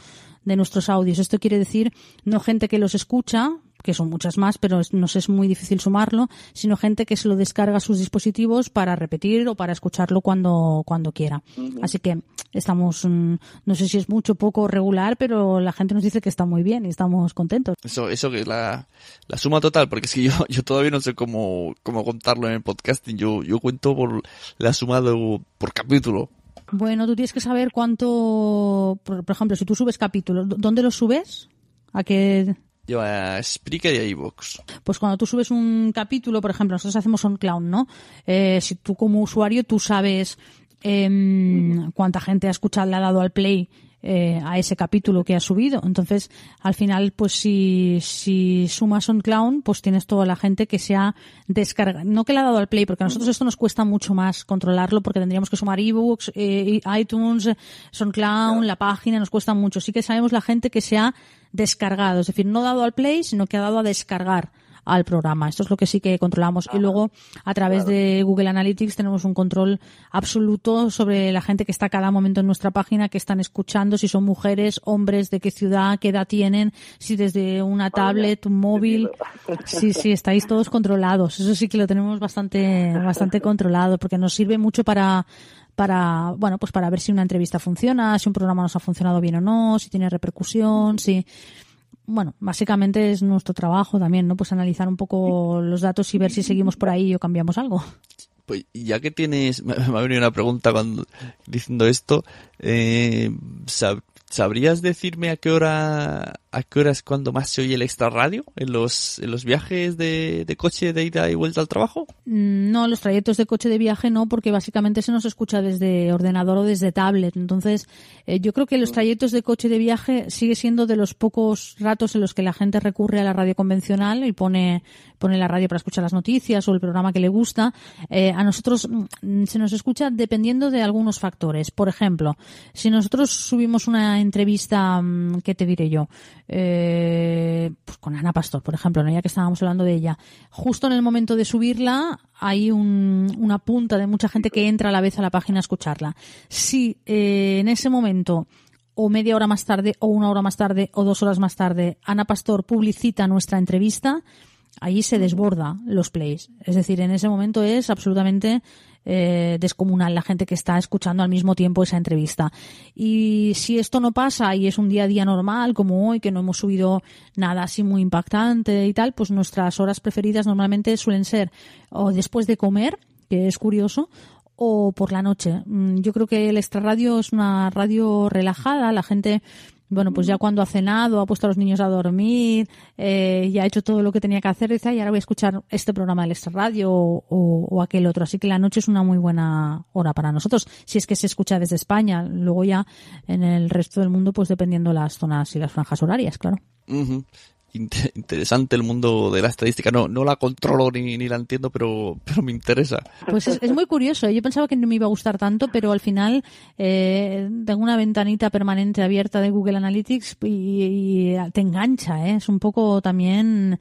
de nuestros audios. Esto quiere decir no gente que los escucha, que son muchas más, pero nos es muy difícil sumarlo, sino gente que se lo descarga a sus dispositivos para repetir o para escucharlo cuando, cuando quiera. Así que estamos, mm, no sé si es mucho, poco regular, pero la gente nos dice que está muy bien y estamos contentos. Eso, eso que es la, la suma total, porque es que yo, yo todavía no sé cómo, cómo contarlo en el podcasting. Yo, yo cuento por la suma de, por capítulo. Bueno, tú tienes que saber cuánto, por, por ejemplo, si tú subes capítulos, ¿dónde los subes? ¿A qué? Yo a Spreaker y iVoox. Pues cuando tú subes un capítulo, por ejemplo, nosotros hacemos SoundCloud, ¿no? Eh, si tú como usuario tú sabes eh, cuánta gente ha escuchado, le ha dado al play eh, a ese capítulo que has subido. Entonces, al final, pues si, si sumas un clown, pues tienes toda la gente que se ha descargado, no que le ha dado al play, porque a nosotros esto nos cuesta mucho más controlarlo, porque tendríamos que sumar ebooks, eh, iTunes, SoundCloud, la página, nos cuesta mucho. Sí que sabemos la gente que se ha descargado, es decir, no dado al play, sino que ha dado a descargar al programa. Esto es lo que sí que controlamos. y luego, a través de Google Analytics, tenemos un control absoluto sobre la gente que está cada momento en nuestra página, que están escuchando, si son mujeres, hombres, de qué ciudad, qué edad tienen, si desde una tablet, un móvil. Sí, sí, estáis todos controlados. Eso sí que lo tenemos bastante, bastante controlado, porque nos sirve mucho para para, bueno, pues para ver si una entrevista funciona, si un programa nos ha funcionado bien o no, si tiene repercusión, si, bueno, básicamente es nuestro trabajo también, ¿no? Pues analizar un poco los datos y ver si seguimos por ahí o cambiamos algo. Pues ya que tienes, me ha venido una pregunta cuando diciendo esto, eh, ¿sabrías decirme a qué hora a qué hora es cuando más se oye el extra radio? ¿En los, en los viajes de, de, coche de ida y vuelta al trabajo? No, los trayectos de coche de viaje no, porque básicamente se nos escucha desde ordenador o desde tablet. Entonces, eh, yo creo que los trayectos de coche de viaje sigue siendo de los pocos ratos en los que la gente recurre a la radio convencional y pone, pone la radio para escuchar las noticias o el programa que le gusta. Eh, a nosotros mm, se nos escucha dependiendo de algunos factores. Por ejemplo, si nosotros subimos una entrevista, mm, ¿qué te diré yo? Eh, pues con Ana Pastor, por ejemplo, ¿no? ya que estábamos hablando de ella. Justo en el momento de subirla hay un, una punta de mucha gente que entra a la vez a la página a escucharla. Si eh, en ese momento o media hora más tarde, o una hora más tarde, o dos horas más tarde, Ana Pastor publicita nuestra entrevista, ahí se desborda los plays. Es decir, en ese momento es absolutamente eh, descomunal la gente que está escuchando al mismo tiempo esa entrevista. Y si esto no pasa y es un día a día normal, como hoy, que no hemos subido nada así muy impactante y tal, pues nuestras horas preferidas normalmente suelen ser o después de comer, que es curioso, o por la noche. Mm, yo creo que el extra radio es una radio relajada, la gente bueno, pues ya cuando ha cenado, ha puesto a los niños a dormir, eh, ya ha hecho todo lo que tenía que hacer, dice, y ahora voy a escuchar este programa del Extra Radio o, o, aquel otro. Así que la noche es una muy buena hora para nosotros, si es que se escucha desde España. Luego ya en el resto del mundo, pues dependiendo las zonas y las franjas horarias, claro. Uh interesante el mundo de la estadística. No, no la controlo ni, ni la entiendo, pero, pero me interesa. Pues es, es, muy curioso. Yo pensaba que no me iba a gustar tanto, pero al final eh, tengo una ventanita permanente abierta de Google Analytics y, y te engancha. ¿eh? Es un poco también...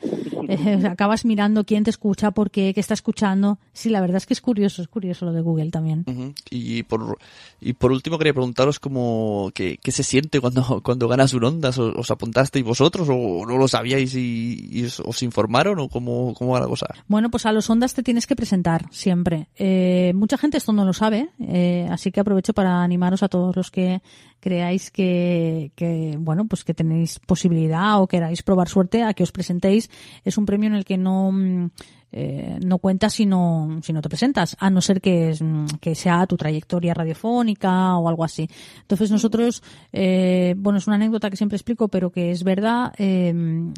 Eh, acabas mirando quién te escucha, por qué, qué está escuchando. Sí, la verdad es que es curioso, es curioso lo de Google también. Uh -huh. Y por y por último quería preguntaros cómo qué, qué se siente cuando, cuando ganas un Ondas. ¿Os, os apuntasteis vosotros o no lo sabéis? Sabíais y, os informaron o cómo, cómo va la cosa? Bueno, pues a los ondas te tienes que presentar siempre. Eh, mucha gente esto no lo sabe, eh, así que aprovecho para animaros a todos los que creáis que, que, bueno, pues que tenéis posibilidad o queráis probar suerte a que os presentéis. Es un premio en el que no, mm, eh, no cuentas si no, si no te presentas, a no ser que, mm, que sea tu trayectoria radiofónica o algo así. Entonces nosotros, eh, bueno, es una anécdota que siempre explico, pero que es verdad, eh,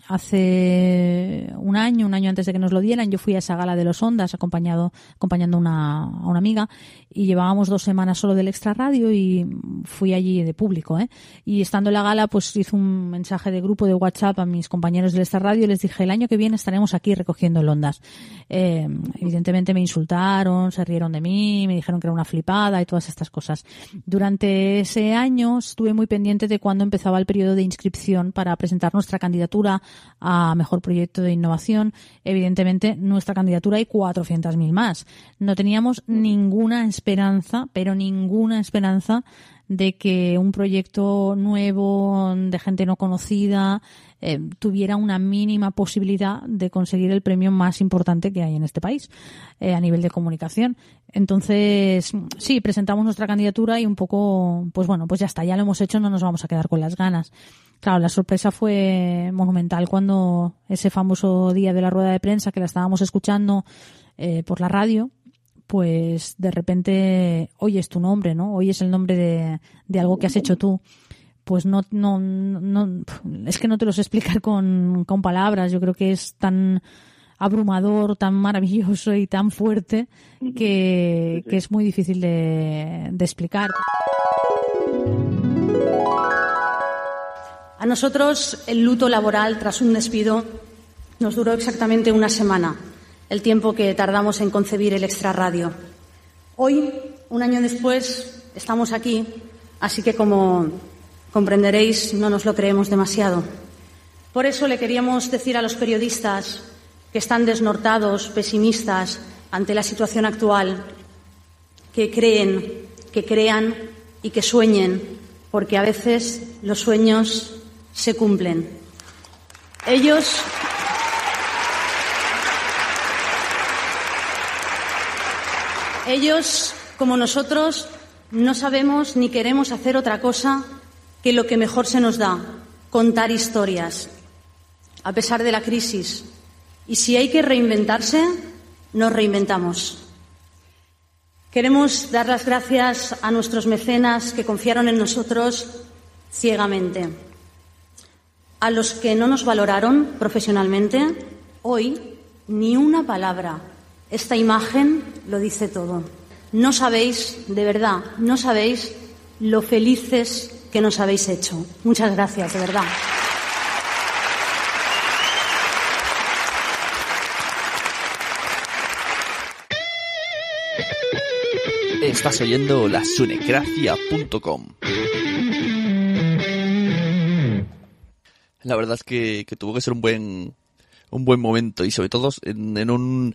hace un año, un año antes de que nos lo dieran, yo fui a esa gala de los Ondas acompañado, acompañando una, a una amiga y llevábamos dos semanas solo del extra radio y fui allí de público, ¿eh? Y estando en la gala, pues hice un mensaje de grupo de WhatsApp a mis compañeros del extra radio y les dije, el año que viene estaremos aquí recogiendo el Ondas. Eh, evidentemente me insultaron, se rieron de mí, me dijeron que era una flipada y todas estas cosas. Durante ese año estuve muy pendiente de cuándo empezaba el periodo de inscripción para presentar nuestra candidatura a mejor proyecto de innovación. Evidentemente, nuestra candidatura hay 400.000 más. No teníamos ninguna esperanza, pero ninguna esperanza de que un proyecto nuevo de gente no conocida eh, tuviera una mínima posibilidad de conseguir el premio más importante que hay en este país eh, a nivel de comunicación. Entonces, sí, presentamos nuestra candidatura y un poco, pues bueno, pues ya está, ya lo hemos hecho, no nos vamos a quedar con las ganas. Claro, la sorpresa fue monumental cuando ese famoso día de la rueda de prensa que la estábamos escuchando eh, por la radio, pues de repente oyes tu nombre, ¿no? Oyes el nombre de, de algo que has hecho tú. Pues no, no, no, es que no te lo sé explicar con, con palabras. Yo creo que es tan abrumador, tan maravilloso y tan fuerte que, que es muy difícil de, de explicar. A nosotros el luto laboral tras un despido nos duró exactamente una semana, el tiempo que tardamos en concebir el extrarradio. Hoy, un año después, estamos aquí, así que como comprenderéis, no nos lo creemos demasiado. Por eso le queríamos decir a los periodistas que están desnortados, pesimistas ante la situación actual, que creen, que crean y que sueñen, porque a veces los sueños se cumplen. Ellos Ellos, como nosotros, no sabemos ni queremos hacer otra cosa que lo que mejor se nos da, contar historias, a pesar de la crisis. Y si hay que reinventarse, nos reinventamos. Queremos dar las gracias a nuestros mecenas que confiaron en nosotros ciegamente. A los que no nos valoraron profesionalmente, hoy ni una palabra. Esta imagen lo dice todo. No sabéis, de verdad, no sabéis lo felices que nos habéis hecho. Muchas gracias, de verdad. Estás oyendo la sunecracia.com. La verdad es que, tuvo que ser un buen un buen momento y sobre todo en un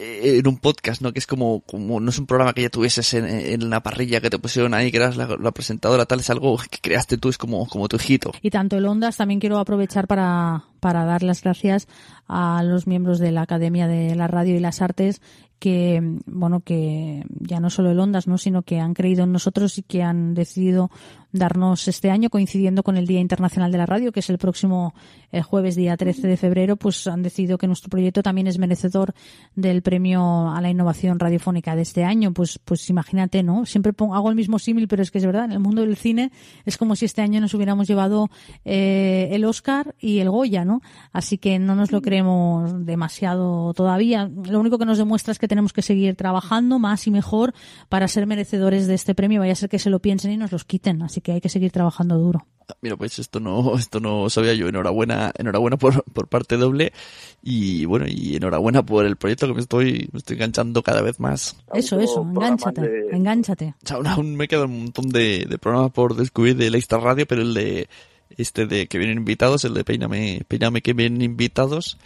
en un podcast, ¿no? Que es como, como no es un programa que ya tuvieses en, en la parrilla que te pusieron ahí, que eras la, la, presentadora, tal, es algo que creaste tú, es como, como tu hijito. Y tanto el Ondas también quiero aprovechar para, para dar las gracias a los miembros de la Academia de la Radio y las Artes que, bueno, que ya no solo el Ondas, ¿no? Sino que han creído en nosotros y que han decidido darnos este año, coincidiendo con el Día Internacional de la Radio, que es el próximo eh, jueves, día 13 de febrero, pues han decidido que nuestro proyecto también es merecedor del premio a la innovación radiofónica de este año. Pues, pues imagínate, ¿no? Siempre pongo, hago el mismo símil, pero es que es verdad, en el mundo del cine es como si este año nos hubiéramos llevado eh, el Oscar y el Goya, ¿no? Así que no nos lo creemos demasiado todavía. Lo único que nos demuestra es que tenemos que seguir trabajando más y mejor para ser merecedores de este premio. Vaya a ser que se lo piensen y nos los quiten. Que hay que seguir trabajando duro. Mira, pues esto no, esto no sabía yo. Enhorabuena, enhorabuena por, por parte doble y bueno, y enhorabuena por el proyecto que me estoy, me estoy enganchando cada vez más. Eso, eso, engánchate, de... engánchate. O sea, aún, aún me quedan un montón de, de programas por descubrir de la Extra Radio, pero el de este de que vienen invitados, el de Peíname, Peíname que vienen invitados,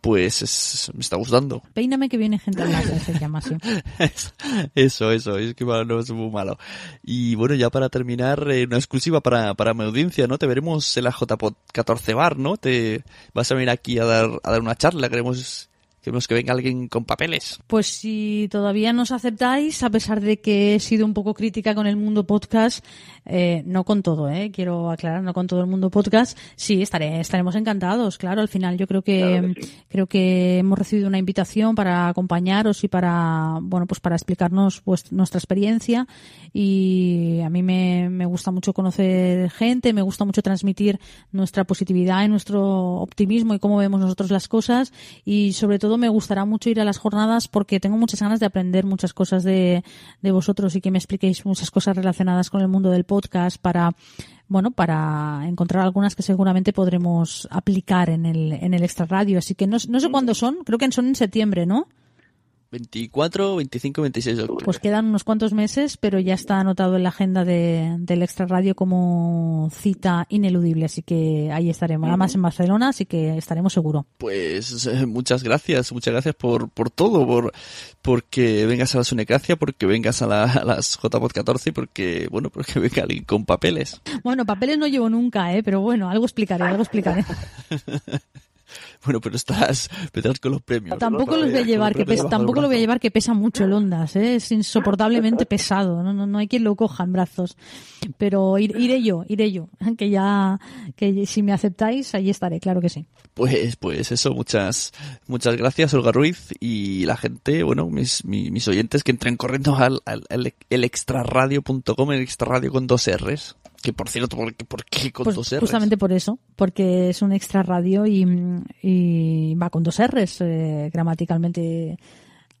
pues es- me está gustando. Peíname que viene gente al láser, se llama así. Eso, eso, es que no es muy malo. Y bueno, ya para terminar, eh, una exclusiva para, para mi audiencia, ¿no? Te veremos en la JPod 14 Bar, ¿no? Te vas a venir aquí a dar, a dar una charla, queremos, queremos que venga alguien con papeles. Pues si todavía nos aceptáis, a pesar de que he sido un poco crítica con el mundo podcast, eh, no con todo, eh, quiero aclarar, no con todo el mundo podcast, sí, estaré, estaremos encantados, claro, al final yo creo que, Claro que sí. creo que hemos recibido una invitación para acompañaros y para, bueno, pues para explicarnos pues, nuestra experiencia y a mí me, me gusta mucho conocer gente, me gusta mucho transmitir nuestra positividad y nuestro optimismo y cómo vemos nosotros las cosas y sobre todo me gustará mucho ir a las jornadas porque tengo muchas ganas de aprender muchas cosas de, de vosotros y que me expliquéis muchas cosas relacionadas con el mundo del podcast para bueno, para encontrar algunas que seguramente podremos aplicar en el, en el extra radio. Así que no, no sé cuándo son, creo que son en septiembre, ¿no? 24, 25, 26 de octubre. Pues quedan unos cuantos meses, pero ya está anotado en la agenda de, del Extra Radio como cita ineludible, así que ahí estaremos. Además en Barcelona, así que estaremos seguro. Pues eh, muchas gracias, muchas gracias por, por todo, por porque vengas a la Sunecracia, porque vengas a, la- a las JPod 14 y porque, bueno, porque venga alguien con papeles. Bueno, papeles no llevo nunca, ¿eh? pero bueno, algo explicaré, algo explicaré. Bueno, pero estás, vendrás con los premios. Tampoco los voy a llevar, que pesa, tampoco lo voy a llevar que pesa mucho el Ondas, ¿eh? es insoportablemente pesado, no, no, no hay quien lo coja en brazos. Pero ir- iré yo, iré yo, que ya, que si me aceptáis, ahí estaré, claro que sí. Pues, pues eso, muchas, muchas gracias, Olga Ruiz, y la gente, bueno, mis, mi- mis oyentes que entren corriendo al, al, al elextraradio.com, el extraradio con dos R's. Que por cierto, ¿por qué, por qué con Pues dos R's? justamente por eso, porque es un extra radio y, y va con dos R's eh, gramaticalmente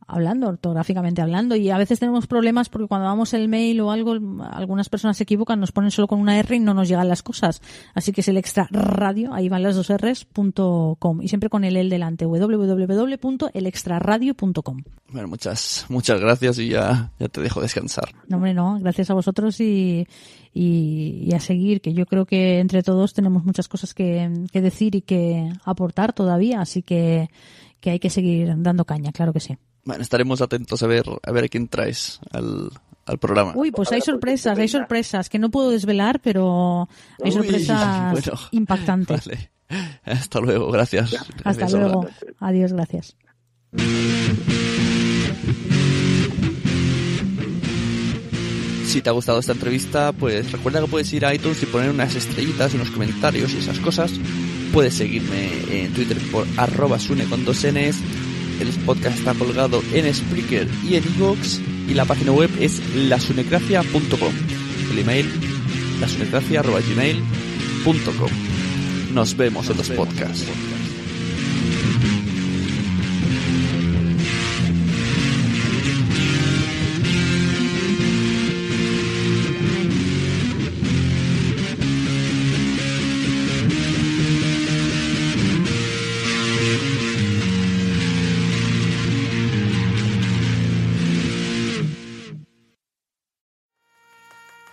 hablando, ortográficamente hablando, y a veces tenemos problemas porque cuando damos el mail o algo, algunas personas se equivocan, nos ponen solo con una R y no nos llegan las cosas. Así que es el extra radio, ahí van las dos R's, punto com, y siempre con el el delante, www.elextraradio.com. Bueno, muchas, muchas gracias y ya, ya te dejo descansar. No, hombre, no, gracias a vosotros y, y, y a seguir, que yo creo que entre todos tenemos muchas cosas que, que decir y que aportar todavía, así que, que hay que seguir dando caña, claro que sí. Bueno, estaremos atentos a ver, a ver a quién traes al, al programa. Uy, pues hay sorpresas, hay sorpresas que no puedo desvelar, pero hay Uy, sorpresas bueno. impactantes. Vale. Hasta luego, gracias. Hasta Gracias, luego. Adiós, gracias. Si te ha gustado esta entrevista, pues recuerda que puedes ir a iTunes y poner unas estrellitas, unos comentarios y esas cosas. Puedes seguirme en Twitter por arroba sune con dos Ns. El podcast está colgado en Spreaker y en iVoox. Y la página web es lasunecracia.com. El email lasunecracia.gmail.com. Nos vemos en los podcasts.